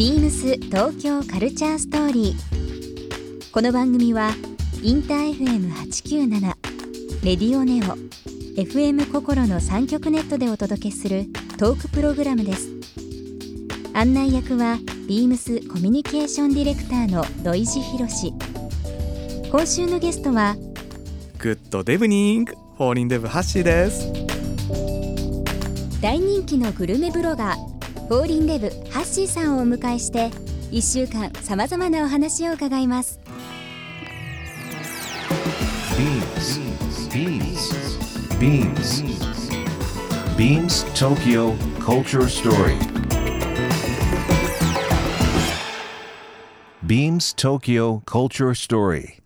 ビームス東京カルチャーストーリー。この番組はインター FM897 レディオネオ FM 心の三極ネットでお届けするトークプログラムです。案内役はビームスコミュニケーションディレクターの土井博志。今週のゲストは Good デブニングフォーリンデブはっしーです大人気のグルメブロガーフォーリンデブハッシーさんをお迎えして1週間さまざまなお話を伺います Beams. Beams. Beams Tokyo Culture Story. Beams Tokyo Culture Story.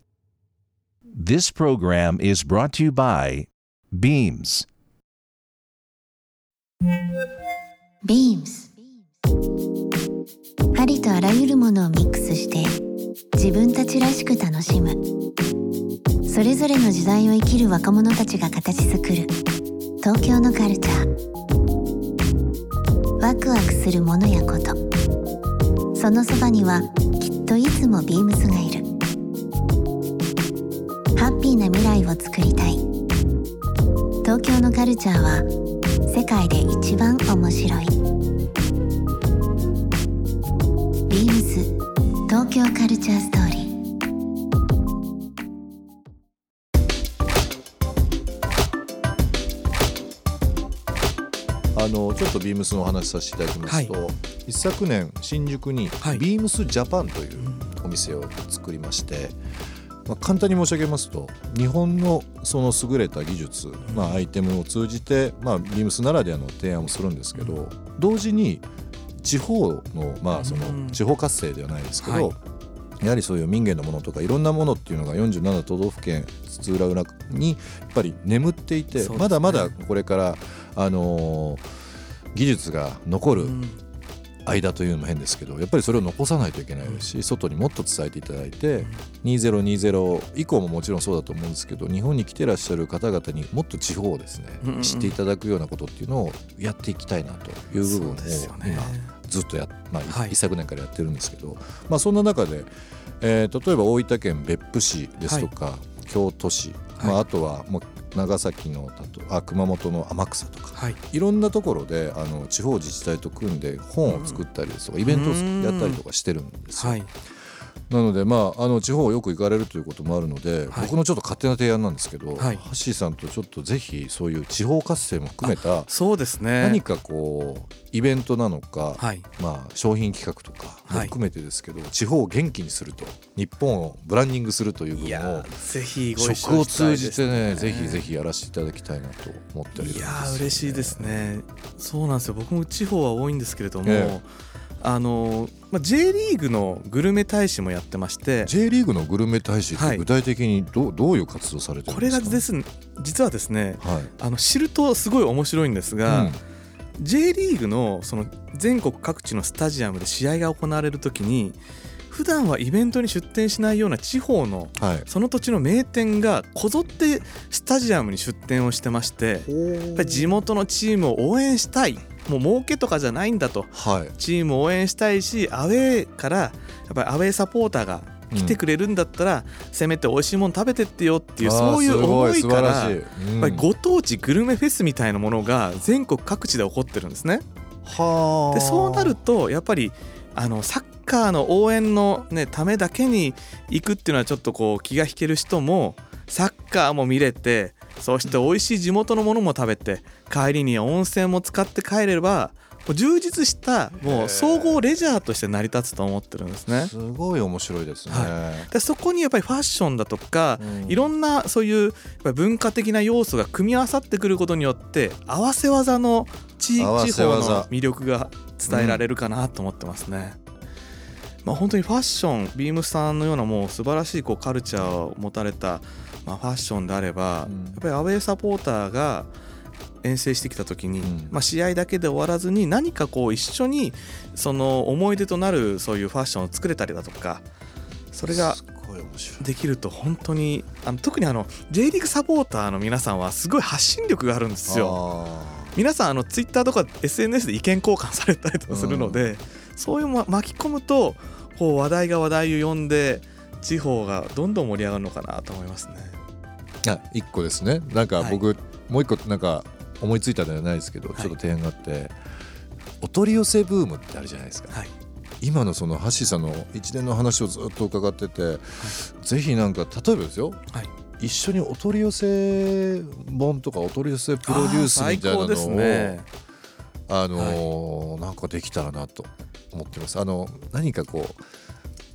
This program is brought to you by Beams. Beams ありとあらゆるものをミックスして自分たちらしく楽しむ。それぞれの時代を生きる若者たちが形作る。東京のカルチャー。ワクワクするものやこと。そのそばにはきっといつもビームスがいる。ハッピーな未来を作りたい。東京のカルチャーは世界で一番面白い。東京カルチャーストーリー。あのちょっとビームスのお話しさせていただきますと、一昨年新宿にはい。ビームスジャパンというお店を作りまして、まあ、簡単に申し上げますと日本のその優れた技術、まあ、アイテムを通じて、まあ、ビームスならではの提案をするんですけど同時に地方の,、まあそうん。の地方活性ではないですけど、はい。やはりそういう民芸のものとかいろんなものっていうのが47都道府県津々浦々にやっぱり眠っていて、まだまだこれから、あのー技術が残るうん。間というのも変ですけどやっぱりそれを残さないといけないですし、外にもっと伝えていただいて、2020以降ももちろんそうだと思うんですけど日本に来てらっしゃる方々にもっと地方をですね、知っていただくようなことっていうのをやっていきたいなという部分をそうですよね。今ずっとや、まあはい。一昨年からやってるんですけど、まあ、そんな中で、えー例えば大分県別府市ですとか、京都市、まあ、はい。あとはもう長崎のあ熊本の天草とかはい。いろんなところであの地方自治体と組んで本を作ったりですとか、イベントをやったりとかしてるんですよ。はいなので、まあ、あの地方をよく行かれるということもあるので、はい。僕のちょっと勝手な提案なんですけど、はい。ハッシーさんとちょっとぜひそういう地方活性も含めたそうですね。何かこうイベントなのか、はい。まあ、商品企画とかもはい。含めてですけど、地方を元気にすると日本をブランディングするという部分をぜひ食を通じてねぜひぜひやらせていただきたいなと思っておりますいやー嬉しいですね。そうなんですよ。僕も地方は多いんですけれども、えあのまあ J リーグのグルメ大使もやってまして J リーグのグルメ大使っはい。て具体的にど,、うどういう活動されてるこんですか？れがですね実はですねはい。あの知るとすごい面白いんですが、うん。J リーグのその全国各地のスタジアムで試合が行われるときに普段はイベントに出店しないような地方のはい。その土地の名店がこぞってスタジアムに出店をしてまして地元のチームを応援したいもう儲けとかじゃないんだと。はい。チームを応援したいしアウェーからやっぱりアウェーサポーターが来てくれるんだったら、せめて美味しいもの食べてってよっていうそういう思いからやっぱりご当地グルメフェスみたいなものが全国各地で起こってるんですね。はでそうなるとやっぱりあのサッカーの応援の、ね、ためだけに行くっていうのはちょっとこう気が引ける人もサッカーも見れてそして美味しい地元のものも食べて帰りには温泉も使って帰れれば充実したもう総合レジャーとして成り立つと思ってるんですね。すごい面白いですね、はでそこにやっぱりファッションだとか、うん。いろんなそういう文化的な要素が組み合わさってくることによって合わせ技の地合わ地方の魅力が伝えられるかなと思ってますね。まあ、本当にファッションビームスさんのようなもう素晴らしいこうカルチャーを持たれた、まあ、ファッションであれば、うん。やっぱりアウェーサポーターが遠征してきた時に、うん。まあ、試合だけで終わらずに何かこう一緒にその思い出となるそういうファッションを作れたりだとかそれができると本当にあの特にあの J リーグサポーターの皆さんはすごい発信力があるんですよ。あ皆さんあのツイッターとか SNS で意見交換されたりとかするので、そういうま巻き込むとこう話題が話題を呼んで地方がどんどん盛り上がるのかなと思いますね。あ一個ですね。なんかはい。僕、もう一個なんか思いついたんではないですけど、はい。ちょっと提案があってお取り寄せブームってあるじゃないですか。はい、今のそのハッシーさんの一連の話をずっと伺ってて、ぜひなんか例えばですよ。はい。一緒にお取り寄せ本とかお取り寄せプロデュースみたいなのをね。あのーなんかできたらなと思ってます。あの何かこう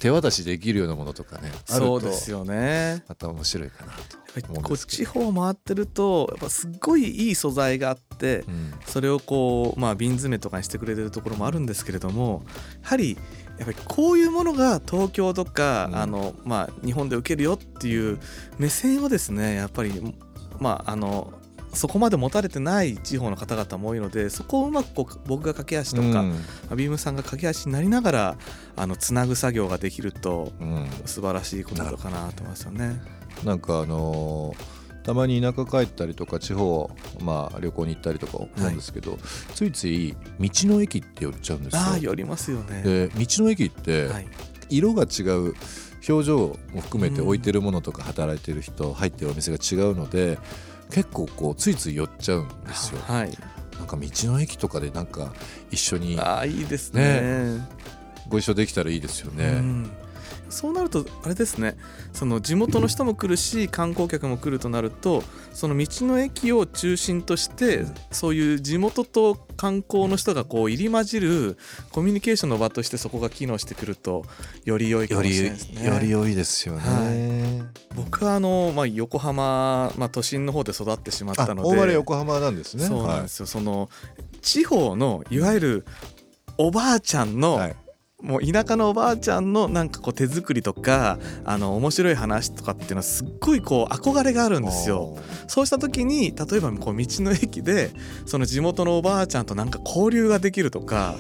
手渡しできるようなものとかねあるとそうですよね。また面白いかなとこう地方回ってるとやっぱすっごいいい素材があってうん。それをこうまあ瓶詰めとかにしてくれてるところもあるんですけれどもやはりやっぱりこういうものが東京とか、うん。あのまあ日本で受けるよっていう目線をですねやっぱりまああのそこまで持たれてない地方の方々も多いのでそこをうまくこう僕が駆け足とか、うんまあビームさんが駆け足になりながらあのつなぐ作業ができるとうん素晴らしいことかなと思いますよね。なんかあのーたまに田舎帰ったりとか地方、まあ、旅行に行ったりとか思うんですけど、ついつい道の駅って寄っちゃうんですよ。ああ寄りますよね。で道の駅ってはい色が違う表情も含めてうん置いてるものとか働いてる人入ってるお店が違うので結構こうついつい寄っちゃうんですよ。はい。なんか道の駅とかでなんか一緒にああいいですね。ご一緒できたらいいですようね。んそうなるとあれですねその地元の人も来るし観光客も来るとなるとその道の駅を中心としてそういう地元と観光の人がこう入り混じるコミュニケーションの場としてそこが機能してくるとより良いかもしれないですね。より良いですよね。僕はあの、まあ、横浜、まあ、都心の方で育ってしまっあたので大原横浜なんですね。そうなんですよ、その地方のいわゆるおばあちゃんの、はい。はいもう田舎のおばあちゃんのなんかこう手作りとかあの面白い話とかっていうのはすっごいこう憧れがあるんですよ。そうした時に例えばこう道の駅でその地元のおばあちゃんとなんか交流ができるとか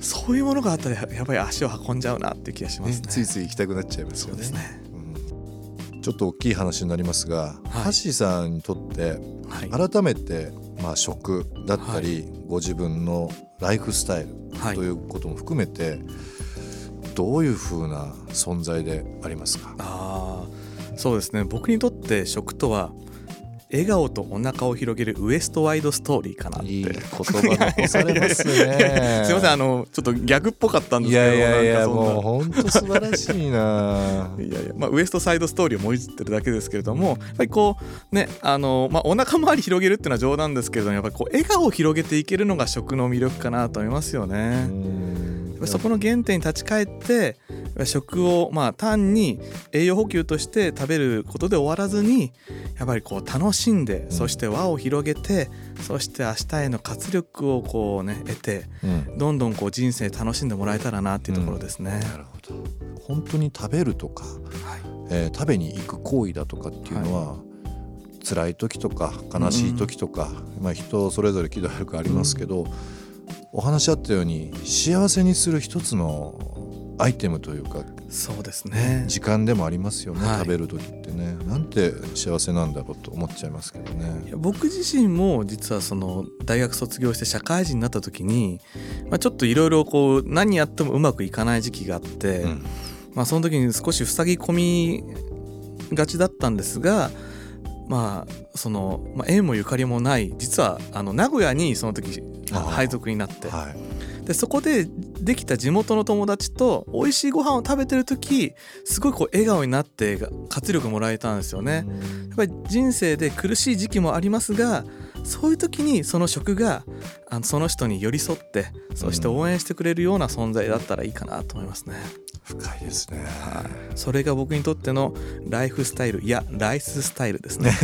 そういうものがあったらやっぱり足を運んじゃうなっていう気がしますね。ねついつい行きたくなっちゃいますよね。そうですね。うんちょっと大きい話になりますが、ハッシーさんにとってはい。改めてまあ食だったり、ご自分のライフスタイルはいということも含めて、どういう風な存在でありますか？ああそうですね僕にとって食とは笑顔とお腹を広げるウエストワイドストーリーかなっていい言葉残されますね。すいませんあのちょっぱ逆っぽかったんですいけどやいやいやもう本当素晴らしいな。いやいや、まあ、ウエストサイドストーリーをもういじってるだけですけれどもやっぱりこうねあの、まあ、お腹周り広げるっていうのは冗談ですけれどもやっぱりこう笑顔を広げていけるのが食の魅力かなと思いますよね。うんそこの原点に立ち返って食をまあ単に栄養補給として食べることで終わらずにやっぱりこう楽しんで、ん。そして輪を広げてそして明日への活力をこうね得てうん。どんどんこう人生楽しんでもらえたらなっていうところですね。なるほど。本当に食べるとか、はい。えー食べに行く行為だとかっていうのは、辛い時とか悲しい時とか、まあ、人それぞれ喜怒哀楽ありますけど、お話あったように幸せにする一つのアイテムというかそうですね。時間でもありますよね、はい食べる時ってねなんて幸せなんだろうと思っちゃいますけどいねや。僕自身も実はその大学卒業して社会人になった時に、まあ、ちょっといろいろこう何やってもうまくいかない時期があって、うんまあ、その時に少し塞ぎ込みがちだったんですがまあその、まあ、縁もゆかりもない実はあの名古屋にその時配属になって。はい、でそこでできた地元の友達と美味しいご飯を食べてる時すごいこう笑顔になって活力もらえたんですよね。やっぱり人生で苦しい時期もありますがそういう時にその食があのその人に寄り添ってそして応援してくれるような存在だったらいいかなと思いますね。深いですね。それが僕にとってのライフスタイルいやライススタイルですね。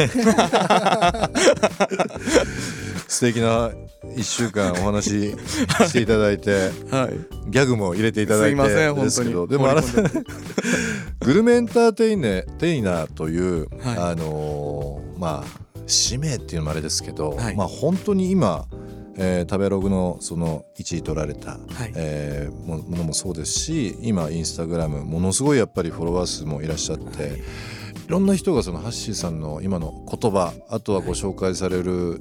素敵な一週間お話ししていただいて、はい。ギャグも入れていただいてすいませんですけど本当にでもあなたグルメエンターテイネテイナーという、はいあのーまあ使命っていうのもあれですけど、はいまあ本当に今、えー食べログのその1位取られた、はい。えーもものもそうですし今インスタグラムものすごいやっぱりフォロワー数もいらっしゃって、い、ろんな人がそのハッシーさんの今の言葉あとはご紹介される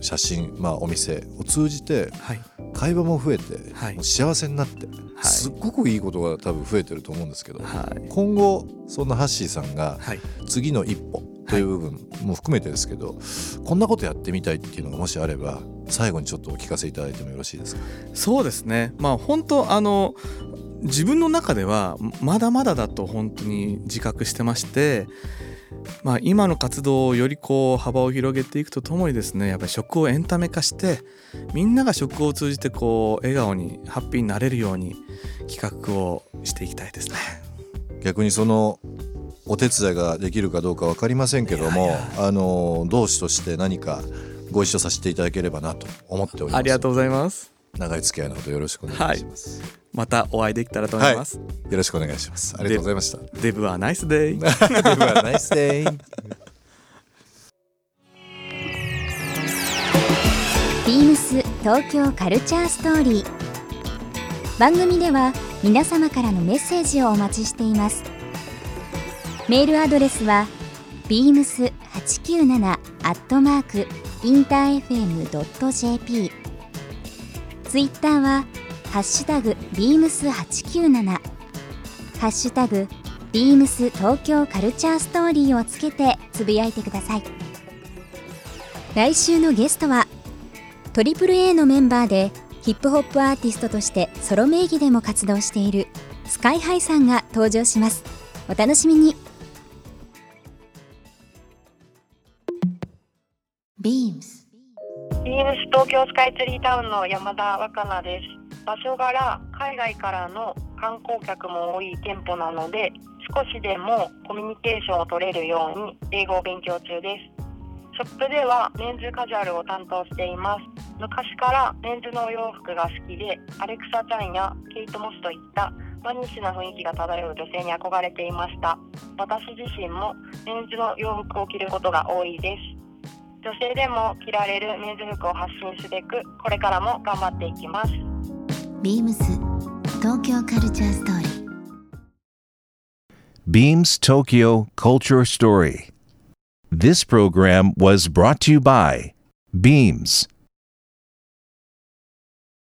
写真、まあ、お店を通じてはい。会話も増えて、はい。もう幸せになって、はい。すっごくいいことが多分増えてると思うんですけど、はい。今後そんなハッシーさんがはい。次の一歩という部分も含めてですけど、こんなことやってみたいっていうのがもしあれば最後にちょっとお聞かせいただいてもよろしいですか？そうですねまあ本当あの自分の中ではまだまだだと本当に自覚してまして、まあ、今の活動をよりこう幅を広げていくとともにですねやっぱり食をエンタメ化してみんなが食を通じてこう笑顔にハッピーになれるように企画をしていきたいですね。逆にそのお手伝いができるかどうか分かりませんけどもあの同志として何かご一緒させていただければなと思っております。ありがとうございます。長い付き合いのほどよろしくお願いします、またお会いできたらと思います。よろしくお願いします。ありがとうございました。デブはナイスデイ。ではナイスデイ。ビームス東京カルチャーストーリー。番組では皆様からのメッセージをお待ちしていますメールアドレスは beams897 アットマークインター FM.jp ツイッターはハッシュタグ beams897 ハッシュタグビームス東京カルチャーストーリーをつけてつぶやいてください。来週のゲストはトリプル a のメンバーでヒップホップアーティストとしてソロ名義でも活動しているスカイハイさんが登場します。お楽しみに。京スカイツリータウンの山田若菜です。場所柄、海外からの観光客も多い店舗なので、少しでもコミュニケーションを取れるように英語を勉強中です。ショップではメンズカジュアルを担当しています。昔からメンズのお洋服が好きで、アレクサ・チャンやケイト・モスといったマニッシュな雰囲気が漂う女性に憧れていました。私自身もメンズの洋服を着ることが多いです。女性でも着られるメンズ服を発信すべくこれからも頑張っていきますビームス東京カルチャーストーリー Beams Tokyo Culture Story. This program was brought to you by Beams.